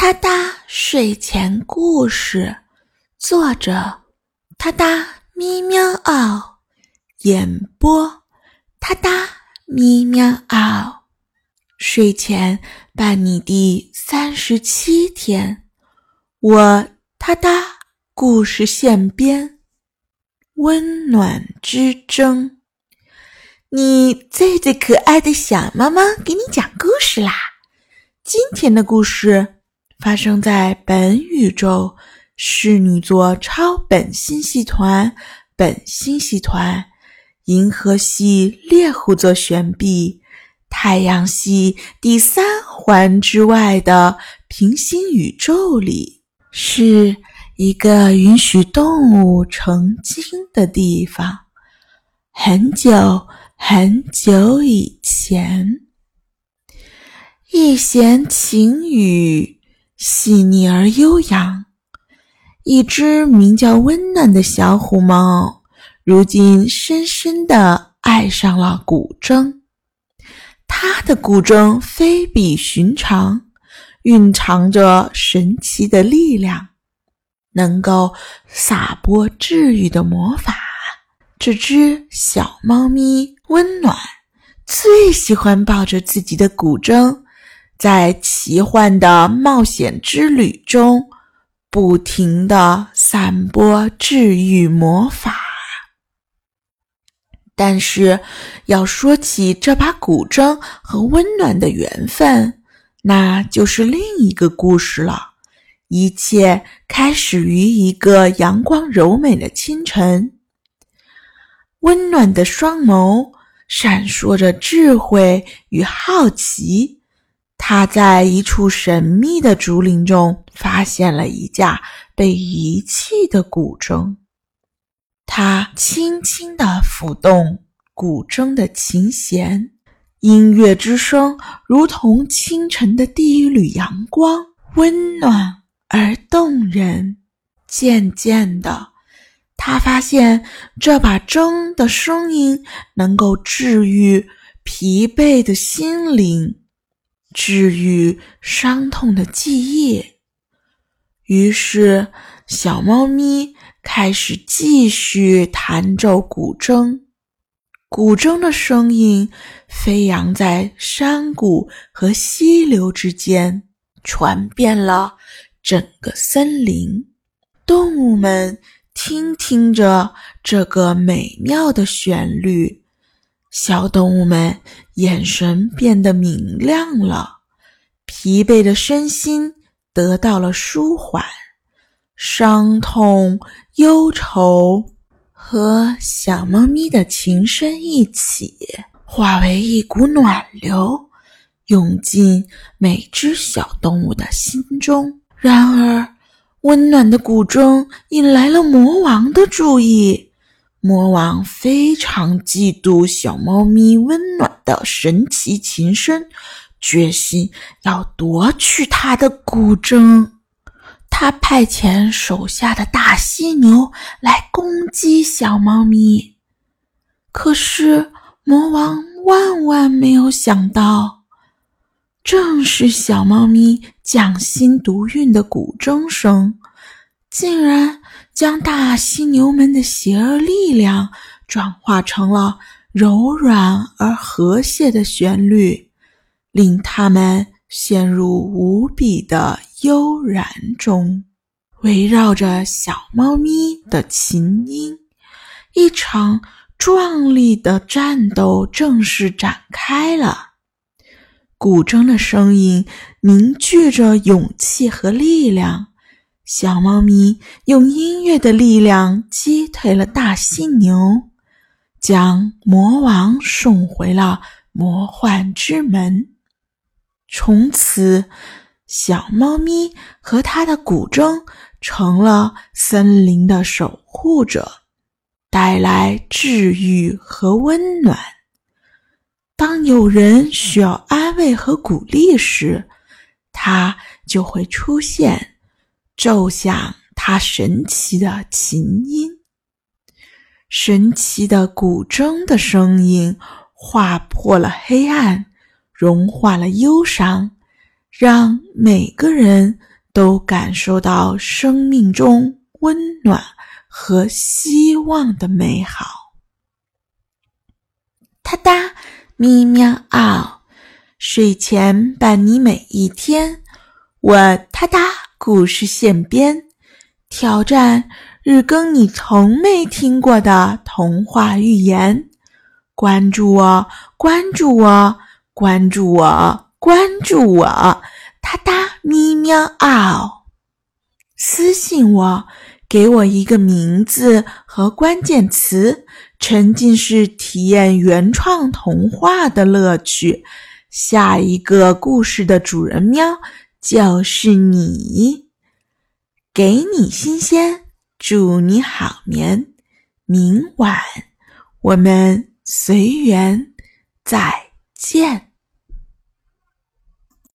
哒哒睡前故事，作者：哒哒咪喵嗷，演播：哒哒咪喵嗷。睡前伴你第三十七天，我哒哒故事现编，温暖之争。你最最可爱的小猫猫，给你讲故事啦！今天的故事。发生在本宇宙侍女座超本星系团、本星系团、银河系猎户座旋臂、太阳系第三环之外的平行宇宙里，是一个允许动物成精的地方。很久很久以前，一弦晴雨。细腻而悠扬，一只名叫温暖的小虎猫，如今深深地爱上了古筝。它的古筝非比寻常，蕴藏着神奇的力量，能够洒播治愈的魔法。这只小猫咪温暖，最喜欢抱着自己的古筝。在奇幻的冒险之旅中，不停的散播治愈魔法。但是，要说起这把古筝和温暖的缘分，那就是另一个故事了。一切开始于一个阳光柔美的清晨，温暖的双眸闪烁着智慧与好奇。他在一处神秘的竹林中发现了一架被遗弃的古筝，他轻轻地抚动古筝的琴弦，音乐之声如同清晨的第一缕阳光，温暖而动人。渐渐的，他发现这把筝的声音能够治愈疲惫的心灵。治愈伤痛的记忆。于是，小猫咪开始继续弹奏古筝。古筝的声音飞扬在山谷和溪流之间，传遍了整个森林。动物们听听着这个美妙的旋律。小动物们眼神变得明亮了，疲惫的身心得到了舒缓，伤痛、忧愁和小猫咪的情声一起，化为一股暖流，涌进每只小动物的心中。然而，温暖的古筝引来了魔王的注意。魔王非常嫉妒小猫咪温暖的神奇琴声，决心要夺去它的古筝。他派遣手下的大犀牛来攻击小猫咪，可是魔王万万没有想到，正是小猫咪匠心独运的古筝声。竟然将大犀牛们的邪恶力量转化成了柔软而和谐的旋律，令他们陷入无比的悠然中。围绕着小猫咪的琴音，一场壮丽的战斗正式展开了。古筝的声音凝聚着勇气和力量。小猫咪用音乐的力量击退了大犀牛，将魔王送回了魔幻之门。从此，小猫咪和它的古筝成了森林的守护者，带来治愈和温暖。当有人需要安慰和鼓励时，它就会出现。奏响它神奇的琴音，神奇的古筝的声音划破了黑暗，融化了忧伤，让每个人都感受到生命中温暖和希望的美好。哒哒，咪喵嗷，睡前伴你每一天。我哒哒，故事现编，挑战日更你从没听过的童话寓言。关注我，关注我，关注我，关注我！哒哒咪喵嗷，私信我，给我一个名字和关键词，沉浸式体验原创童话的乐趣。下一个故事的主人喵就是你，给你新鲜，祝你好眠。明晚我们。随缘，再见。